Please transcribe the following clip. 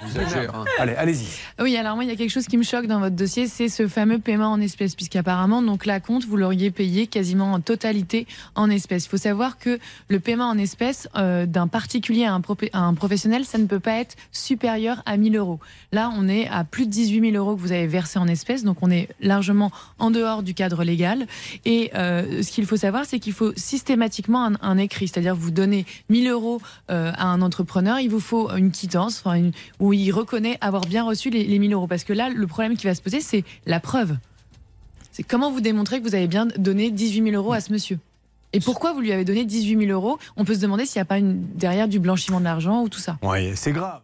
Hein. Allez, allez-y. Oui, alors moi, il y a quelque chose qui me choque dans votre dossier, c'est ce fameux paiement en espèces, puisqu'apparemment, donc la compte, vous l'auriez payé quasiment en totalité en espèces. Il faut savoir que le paiement en espèces euh, d'un particulier à un, à un, professionnel, ça ne peut pas être supérieur à 1000 euros. Là, on est à plus de 18 000 euros que vous avez versé en espèces, donc on est largement en dehors du cadre légal. Et euh, ce qu'il faut savoir, c'est qu'il faut systématiquement un, un écrit, c'est-à-dire vous donnez 1000 euros euh, à un entrepreneur, il vous faut une quittance, enfin une, où il reconnaît avoir bien reçu les, les 1000 euros. Parce que là, le problème qui va se poser, c'est la preuve. C'est comment vous démontrez que vous avez bien donné 18 000 euros à ce monsieur? Et pourquoi vous lui avez donné 18 000 euros? On peut se demander s'il n'y a pas une, derrière du blanchiment de l'argent ou tout ça. Oui, c'est grave.